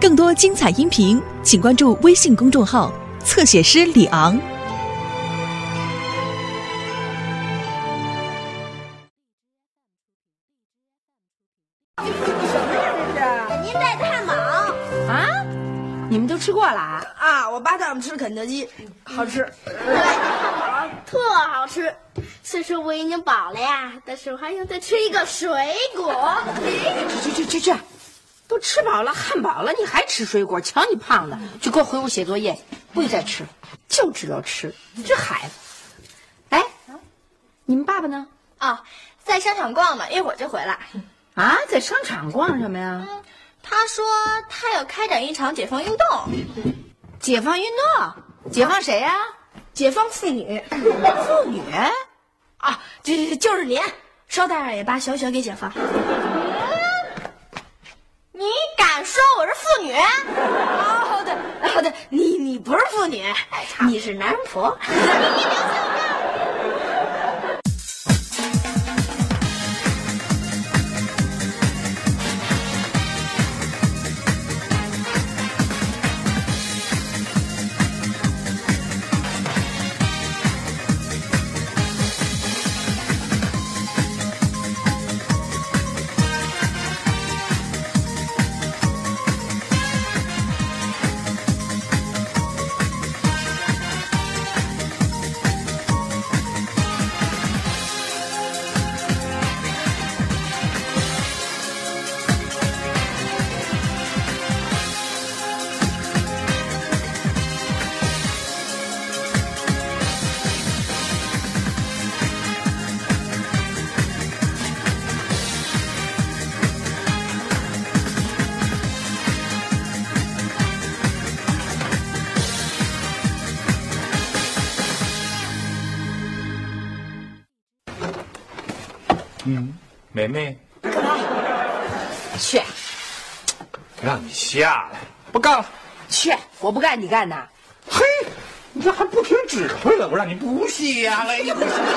更多精彩音频，请关注微信公众号“侧写师李昂”。您带太忙啊！你们都吃过了啊？啊！我爸带我们吃肯德基，好吃，特好吃。虽说我已经饱了呀，但是我还想再吃一个水果。去去去去去，都吃饱了，汉堡了，你还吃水果？瞧你胖的，就给我回屋写作业，不许再吃，就知道吃，这孩子。哎，你们爸爸呢？哦，在商场逛呢，一会儿就回来。啊，在商场逛什么呀？他说他要开展一场解放运动。解放运动？解放谁呀？解放妇女。妇女？啊，就就是您，捎带也把小雪给解放。你敢说我是妇女？哦，对，哦对，你你不是妇女，你是男人婆。嗯，梅梅，去，让你下来，不干了。去，我不干，你干呐？嘿，你这还不听指挥了？我让你不下来，你不下来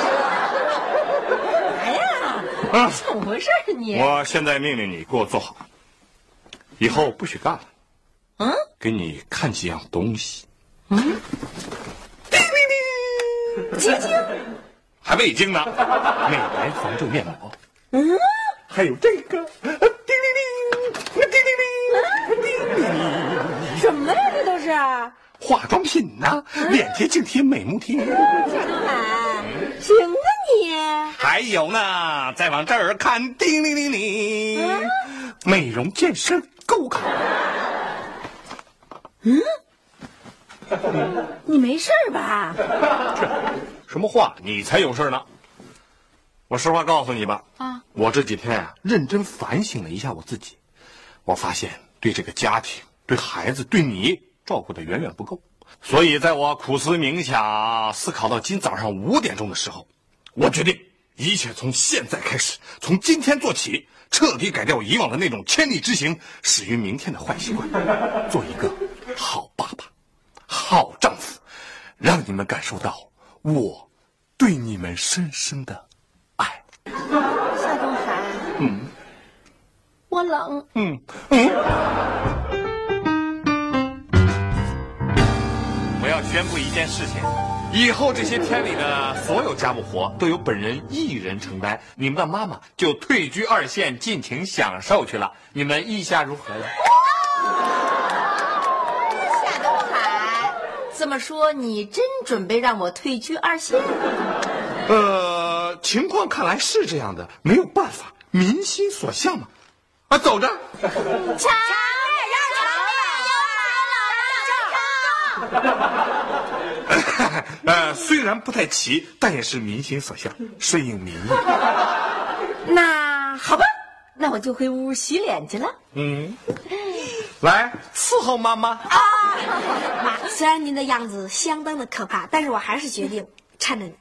呀？啊，怎么回事你？我现在命令你给我坐好，以后不许干了。嗯，给你看几样东西。嗯，叮叮叮，晶晶，还味精呢，美白防皱面膜。嗯，还有这个，叮叮叮，叮叮叮，叮叮叮。什么呀？这都是化妆品呐，脸贴、颈贴、美目贴。夏东海，行啊你！还有呢，再往这儿看，叮铃铃铃，美容健身购物卡。嗯，你没事吧？什么话？你才有事呢！我实话告诉你吧，啊，我这几天啊，认真反省了一下我自己，我发现对这个家庭、对孩子、对你照顾的远远不够，所以在我苦思冥想、思考到今早上五点钟的时候，我决定一切从现在开始，从今天做起，彻底改掉以往的那种千里之行，始于明天的坏习惯，做一个好爸爸、好丈夫，让你们感受到我对你们深深的爱。夏东海，嗯我冷。嗯嗯。我要宣布一件事情，以后这些天里的所有家务活都由本人一人承担，你们的妈妈就退居二线，尽情享受去了。你们意下如何呀？夏东海，这么说你真准备让我退居二线？呃，情况看来是这样的，没有办法，民心所向嘛。啊，走着。抢！呃，虽然不太齐，但也是民心所向，顺应民意。那好吧，那我就回屋洗脸去了。嗯，来伺候妈妈啊。妈，虽然您的样子相当的可怕，但是我还是决定搀着你。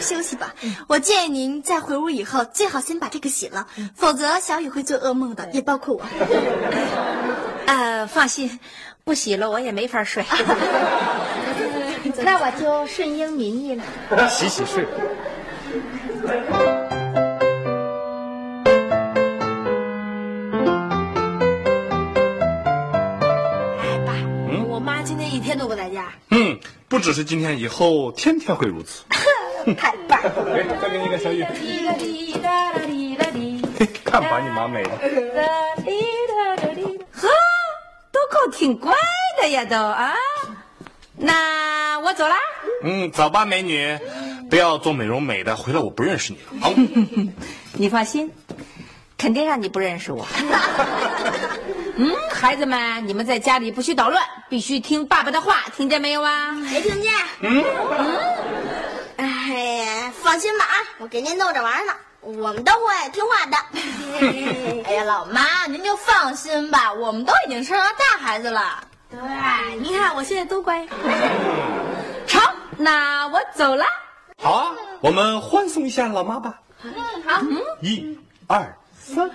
休息吧。我建议您在回屋以后最好先把这个洗了否则小雨会做噩梦的也包括我。呃放心不洗了我也没法睡。那我就顺应民意了。洗洗睡。爸我妈今天一天都不在家。嗯不只是今天以后天天会如此。太棒了。哎，再给你一个小雨。看把你妈美的。呵，都够挺乖的呀，都啊。那我走啦。嗯，走吧，美女，不要做美容美的，回来我不认识你了。好，你放心，肯定让你不认识我。嗯，孩子们，你们在家里不许捣乱，必须听爸爸的话，听见没有啊？没听见？嗯嗯。哎呀，放心吧啊，我给您弄着玩呢，我们都会听话的。哎呀，老妈，您就放心吧，我们都已经生了大孩子了。对，您看我现在多乖。成，那我走了。好啊，我们欢送一下老妈吧。嗯，好。一、二、三。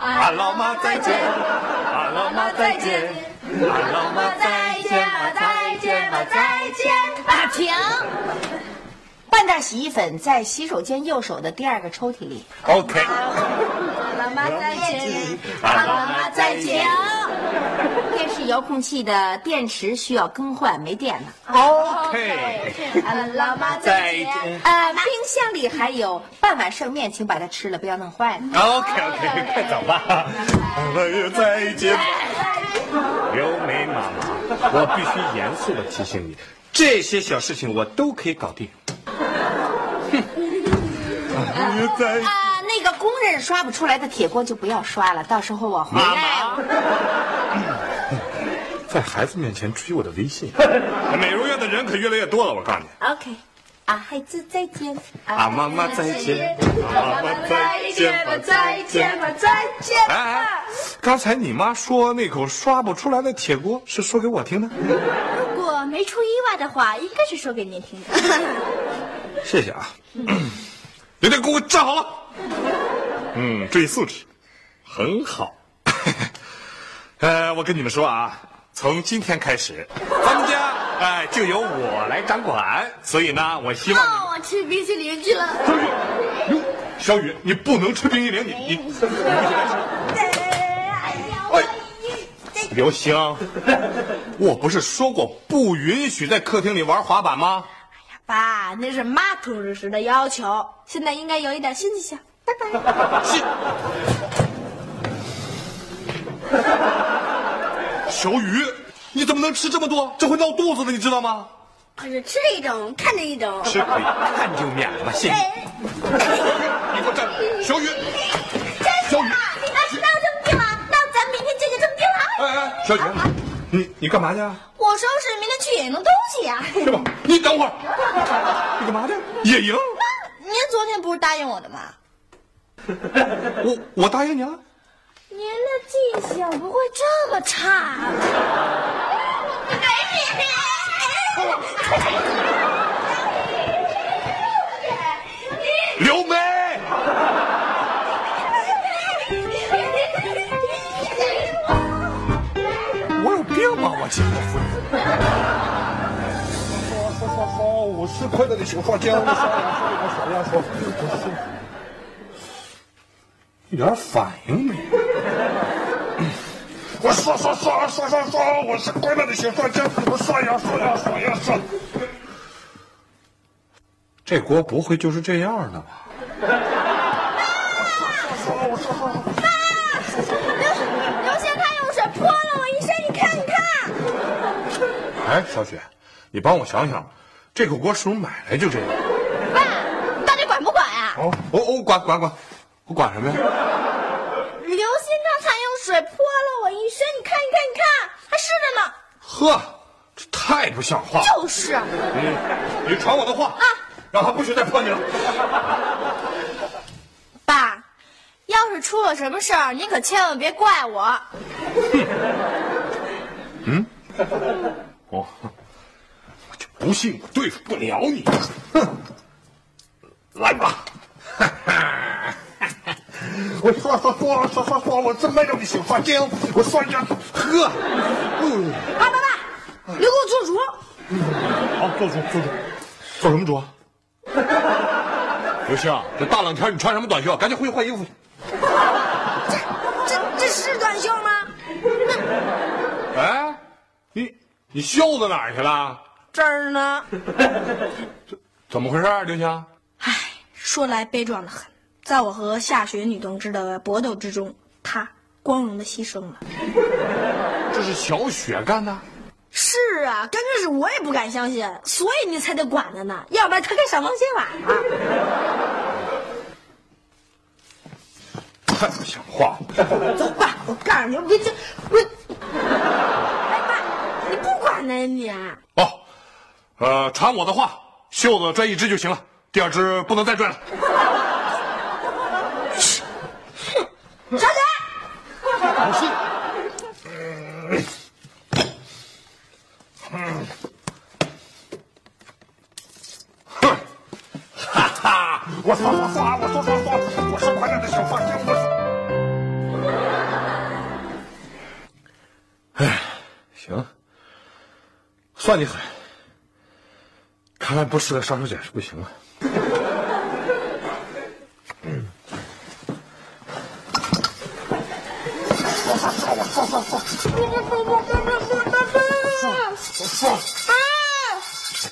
啊，老妈再见！啊，老妈再见！啊，老妈再见吧，再见吧，再见啊，停！半袋洗衣粉在洗手间右手的第二个抽屉里。OK。老妈再见，啊，老妈再见。电视遥控器的电池需要更换，没电了。OK。老妈再见。呃，冰箱里还有半碗剩面，请把它吃了，不要弄坏了。OK OK，快走吧。哎呀，再见，刘梅妈妈，我必须严肃的提醒你，这些小事情我都可以搞定。啊，那个工人刷不出来的铁锅就不要刷了，到时候我回来。妈，在孩子面前追我的微信，美容院的人可越来越多了。我告诉你，OK，啊，孩子再见。啊，妈妈再见，啊妈妈再见吧，再见吧。再见哎哎，刚才你妈说那口刷不出来的铁锅是说给我听的？如果没出意外的话，应该是说给您听的。谢谢啊，有点给我站好了。嗯，注意素质，很好。呃，我跟你们说啊，从今天开始，咱们家哎就由我来掌管，所以呢，我希望我吃冰淇淋去了。小雨，哟，小雨，你不能吃冰淇淋，你你刘星，我不是说过不允许在客厅里玩滑板吗？爸，那是妈同志时的要求，现在应该有一点新气象。拜拜。是。小雨，你怎么能吃这么多？这会闹肚子的，你知道吗？可是吃着一种，看着一种。吃可以，看就免了吧，谢谢。你给我站住！小雨，小雨，你那是闹生病了，那咱明天就去生病了。哎哎，小雨，你你干嘛去啊？我收拾明天去野营的东西呀、是吧？你等会儿，你干嘛去？野营？您昨天不是答应我的吗？我我答应你了。您的记性不会这么差。刘亲夫人。说说，五十块的小刷浆，刷牙刷牙刷牙刷，我是一点反应没有。我刷刷刷刷刷刷，我是快乐的小刷浆，我刷牙刷牙刷牙刷。这锅不会就是这样的吧？刘星他用水泼了我一身，你看你看。哎，小雪，你帮我想想，这口锅是不是买来就这样？爸，你到底管不管呀、哦哦哦，管管管，我管什么呀？刘星刚才用水泼了我一身，你看你看你看，还湿着呢。呵，这太不像话了。就是，嗯，你传我的话啊，让他不许再泼你了。爸，要是出了什么事儿，您可千万别怪我。我我就不信我对付不了你。哼，来吧。我刷刷刷刷刷刷，我真没让你小刷浆，我刷牙。呵，嗯，爸爸爸，你给我做主。好，做主做主，做什么主啊？刘星，这大冷天你穿什么短袖？赶紧回去换衣服去。这这是短袖吗？哎，你你袖子哪儿去了？这儿呢。怎么回事啊，刘星？唉，说来悲壮的很，在我和夏雪女同志的搏斗之中，她光荣的牺牲了。这是小雪干的。是啊，刚开始我也不敢相信，所以你才得管着呢，要不然他该上房揭瓦了。太不像话了！走吧，我告诉你，我这我，哎爸，你你？哦，呃，传我的话，袖子拽一只就行了，第二只不能再拽了。小雪，不是。算你狠，看来不是个杀手锏是不行了。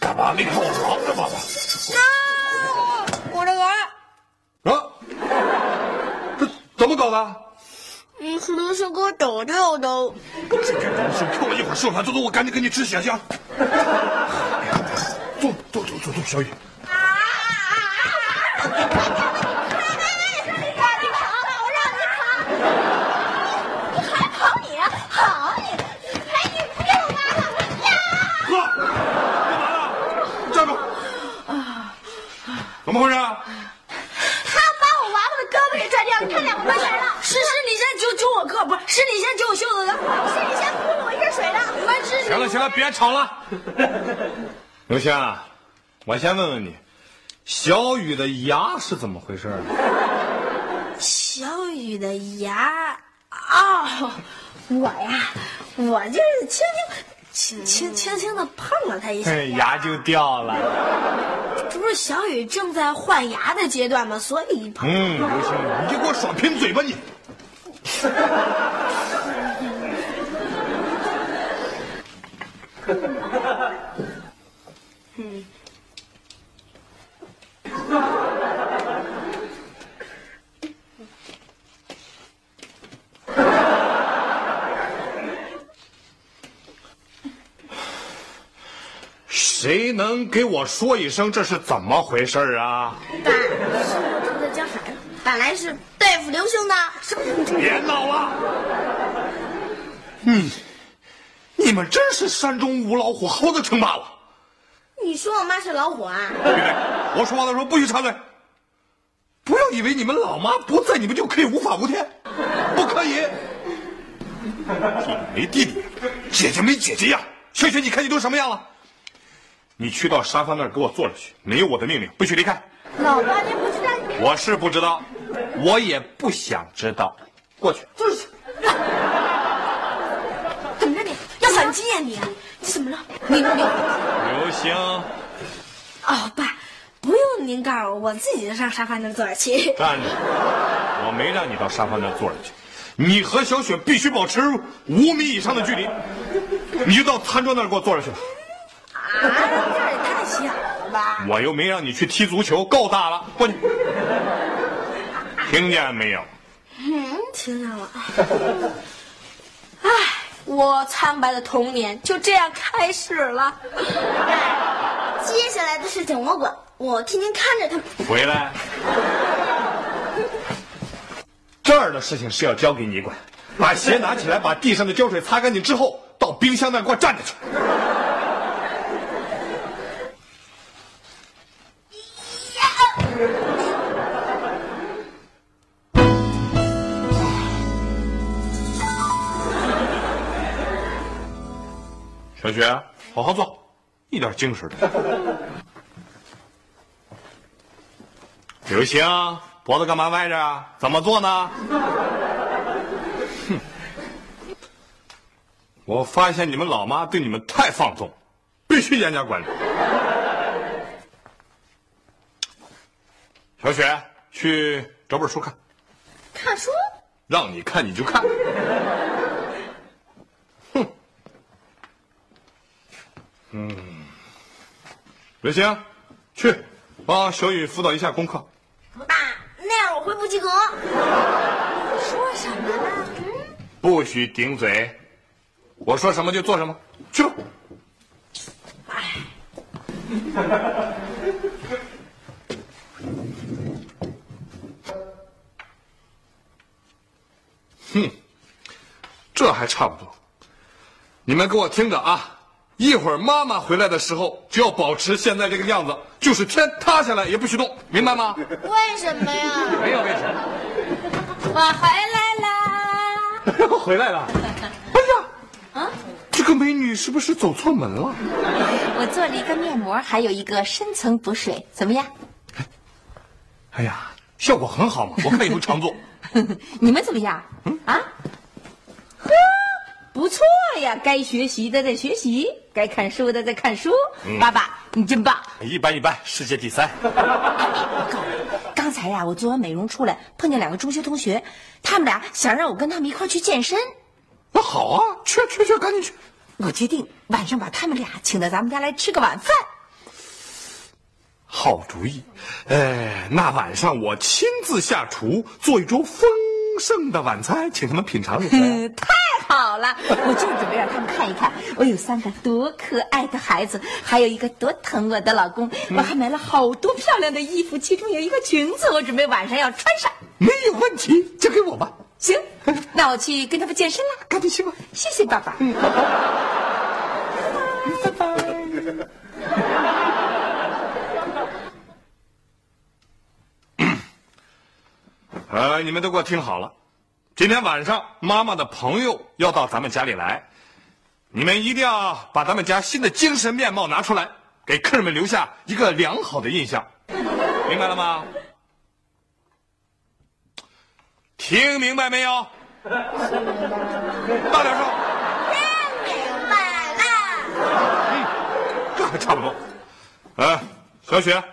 干嘛？你看我忙着吗？我的儿，啊，这怎么搞的？你是不是给我抖掉的？这个东西，看我一会儿吃完，走走，我赶紧给你吃血去。坐坐坐坐坐，小雨。好你，好你，哎你别我妈了呀！哥，干嘛呢？站住！怎么回事啊？他把我娃娃的胳膊给拽掉，你看两个关系了。是是你先揪揪我胳膊，是你先揪我袖子的，是你先泼了我一身水的，完是行了，别吵了。刘星，我先问问你，小雨的牙是怎么回事？小雨的牙哦，我呀，我就是轻轻轻轻轻轻的碰了他一下，牙就掉了。这不是小雨正在换牙的阶段吗？所以一碰。嗯，刘星，你就给我耍贫嘴吧你！谁能给我说一声这是怎么回事啊？爸，是我正在教孩子，本来是对付刘兄的？别闹了！嗯，你们真是山中无老虎，猴子称霸了。你说我妈是老虎啊？对对，我说话的时候不许插嘴。不要以为你们老妈不在，你们就可以无法无天，不可以。弟 弟没弟弟，姐姐没姐姐样。小雪，你看你都什么样了？你去到沙发那儿给我坐着去，没有我的命令不许离开。老爸，您不知道我是不知道，我也不想知道。过去。就是怎反击呀你？你怎么了？你你刘星，哦，爸，不用您告诉我，我自己就上沙发那儿坐着去。站着！我没让你到沙发那儿坐着去，你和小雪必须保持五米以上的距离。你就到餐桌那儿给我坐着去吧。啊，这儿也太小了吧？我又没让你去踢足球，够大了，过去。听见没有？嗯，听见了。唉，我苍白的童年就这样开始了。接下来的事情我管，我天天看着他们。回来。这儿的事情是要交给你管，把鞋拿起来，把地上的胶水擦干净之后，到冰箱那儿给我站着去。小雪，好好做，一点精神的。刘星，脖子干嘛歪着啊？怎么做呢？哼！我发现你们老妈对你们太放纵，必须严加管理。小雪，去找本书看，看书？让你看你就看。刘星，去帮小雨辅导一下功课。爸，那样我会不及格。说什么呢？不许顶嘴，我说什么就做什么，去吧。哼，这还差不多。你们给我听着啊！一会儿妈妈回来的时候，就要保持现在这个样子，就是天塌下来也不许动，明白吗？为什么呀？没有为什么。我回来啦！回来了。哎呀，啊，这个美女是不是走错门了？我做了一个面膜，还有一个深层补水，怎么样？哎呀，效果很好嘛，我看以后常做。你们怎么样？啊？呵，不错呀！该学习的在学习，该看书的在看书。爸爸，你真棒！一般一般，世界第三。我告诉你，刚才呀，我做完美容出来，碰见两个中学同学，他们俩想让我跟他们一块去健身。那好啊，去去去，赶紧去。我决定晚上把他们俩请到咱们家来吃个晚饭。好主意，哎，那晚上我亲自下厨，做一桌丰盛的晚餐，请他们品尝。一下，太好了！我就准备让他们看一看，我有三个多可爱的孩子，还有一个多疼我的老公。我还买了好多漂亮的衣服，其中有一个裙子，我准备晚上要穿上。没有问题，交给我吧。行，那我去跟他们健身了。赶紧去吧。谢谢爸爸。拜呃，你们都给我听好了，今天晚上妈妈的朋友要到咱们家里来，你们一定要把咱们家新的精神面貌拿出来，给客人们留下一个良好的印象，明白了吗？听明白没有？大点声。听明白了。嗯，这还差不多。呃，小雪，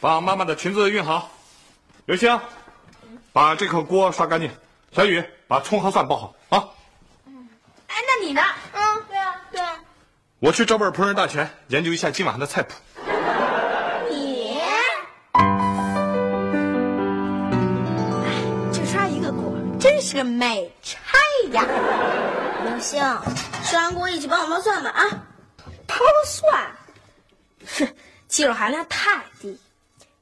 把妈妈的裙子熨好。刘星，把这口锅刷干净。小雨，把葱和蒜包好啊。嗯哎，那你呢？嗯，对啊，对啊。我去找本《烹饪大全》，研究一下今晚的菜谱。你就刷一个锅，真是个美差呀！刘星，刷完锅一起帮我剥蒜吧啊！剥蒜，哼，技术含量太低。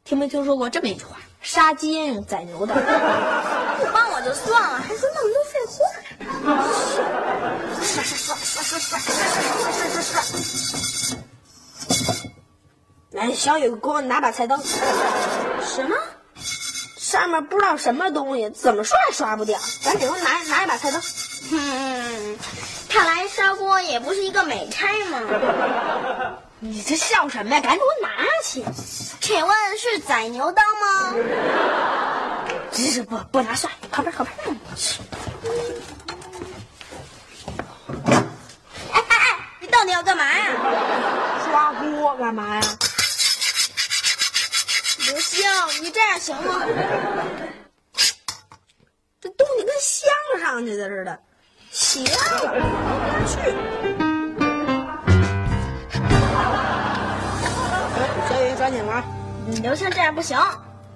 听没听说过这么一句话？杀鸡宰牛的。不帮我就算了，还说那么多废话。刷刷刷刷刷刷刷刷刷刷。来，小雨，给我拿把菜刀。什么？上面不知道什么东西，怎么刷也刷不掉。赶紧给我拿拿一把菜刀。嗯，看来砂锅也不是一个美差嘛。你这笑什么呀？赶紧给我拿去！请问是宰牛刀吗？不不拿蒜，靠边靠边。哎哎哎，你到底要干嘛呀？刷锅干嘛呀？刘星，你这样行吗？这东西跟镶上去的似的。行，去。抓紧玩。你刘星这样不行。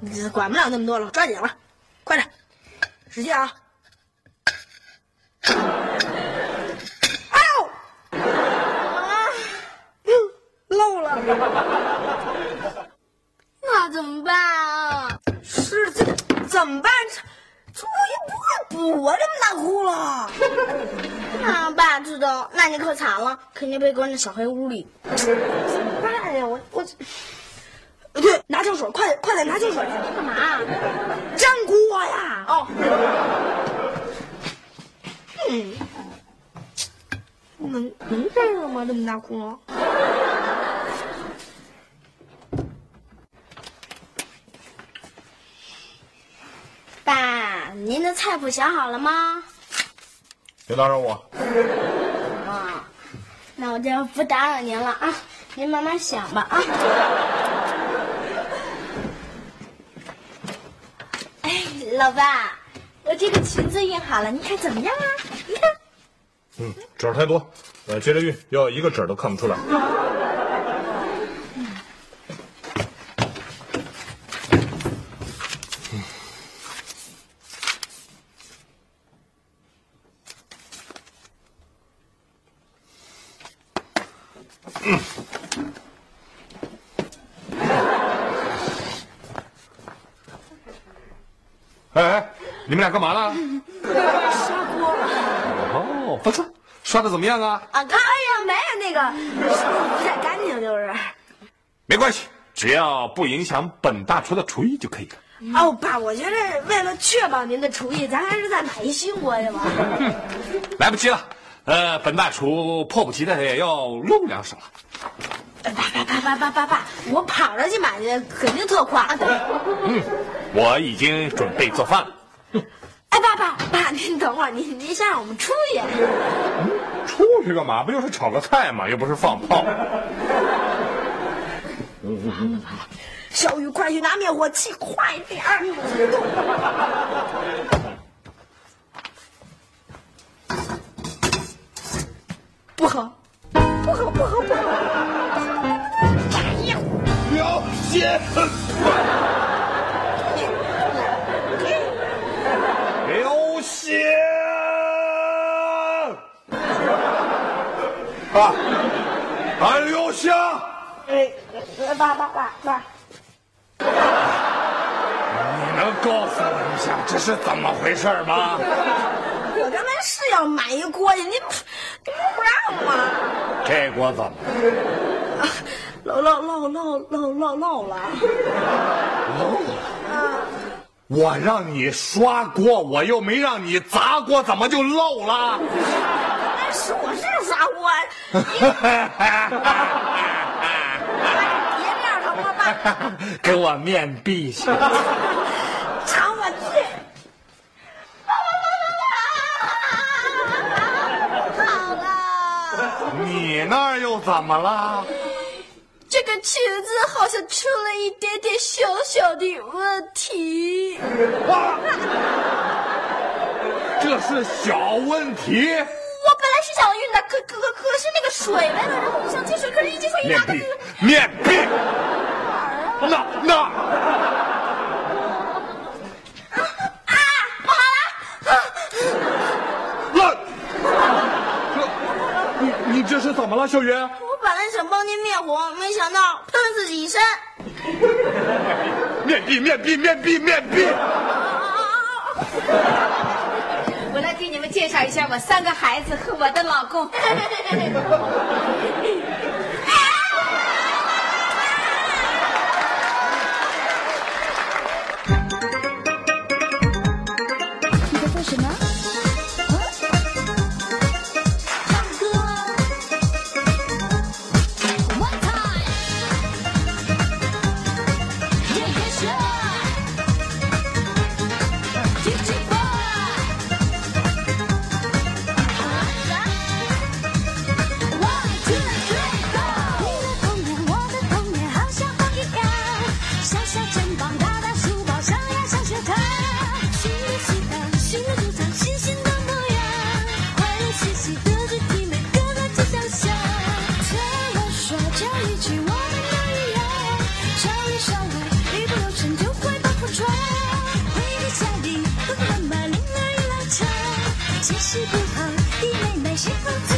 你管不了那么多了，抓紧玩，快点，使劲啊！哎呦！啊！漏了。那怎么办啊？是这怎么办？这终于不会补啊！这么大窟窿。那爸知道，那你可惨了，肯定被关在小黑屋里。怎么办呀？我我。对，拿胶水，快点快点拿胶水！干嘛？粘锅呀！哦。嗯，能能粘上吗？这么大窟窿？爸，您的菜谱想好了吗？别打扰我。啊，那我就不打扰您了啊，您慢慢想吧啊。哎，老爸，我这个裙子熨好了，你看怎么样啊？你看，嗯，褶儿太多，呃，接着熨，要一个褶儿都看不出来。哎哎，你们俩干嘛呢？砂 锅哦，不错，刷的怎么样啊？啊！哎呀，没有那个，是不太干净，就是。没关系，只要不影响本大厨的厨艺就可以了。哦，爸，我觉得为了确保您的厨艺，咱还是再买一新锅去吧。来不及了，呃，本大厨迫不及待的要露两手了。爸爸爸爸爸爸爸，我跑着去买去，肯定特快。我已经准备做饭了。哎，爸爸爸，您等会儿，您您先让我们出去。出去干嘛？不就是炒个菜嘛，又不是放炮。小雨，快去拿灭火器，快点儿！不好，不好，不好，不好！刘先生，刘星啊啊，刘星，哎，爸爸爸爸，你能告诉我一下这是怎么回事吗？我刚才是要买一锅去，您您不让吗？这锅怎么了？漏漏漏漏漏漏漏了。我让你刷锅，我又没让你砸锅，怎么就漏了？那是我是刷锅，您别这样成吗？爸，给我面壁去！常我去。好了，你那儿又怎么了？这个裙子好像出了一点点小小的问题。哇这是小问题。我本来是想运的，可可可可是那个水来了，然后我想接水，可是一接水一拿个面壁，面壁，那那啊，不好了！那，这你你这是怎么了，小云？我本来想帮您灭火，没想到喷了自己一身。面壁，面壁，面壁，面壁。我来给你们介绍一下我三个孩子和我的老公。是不好的妹妹是否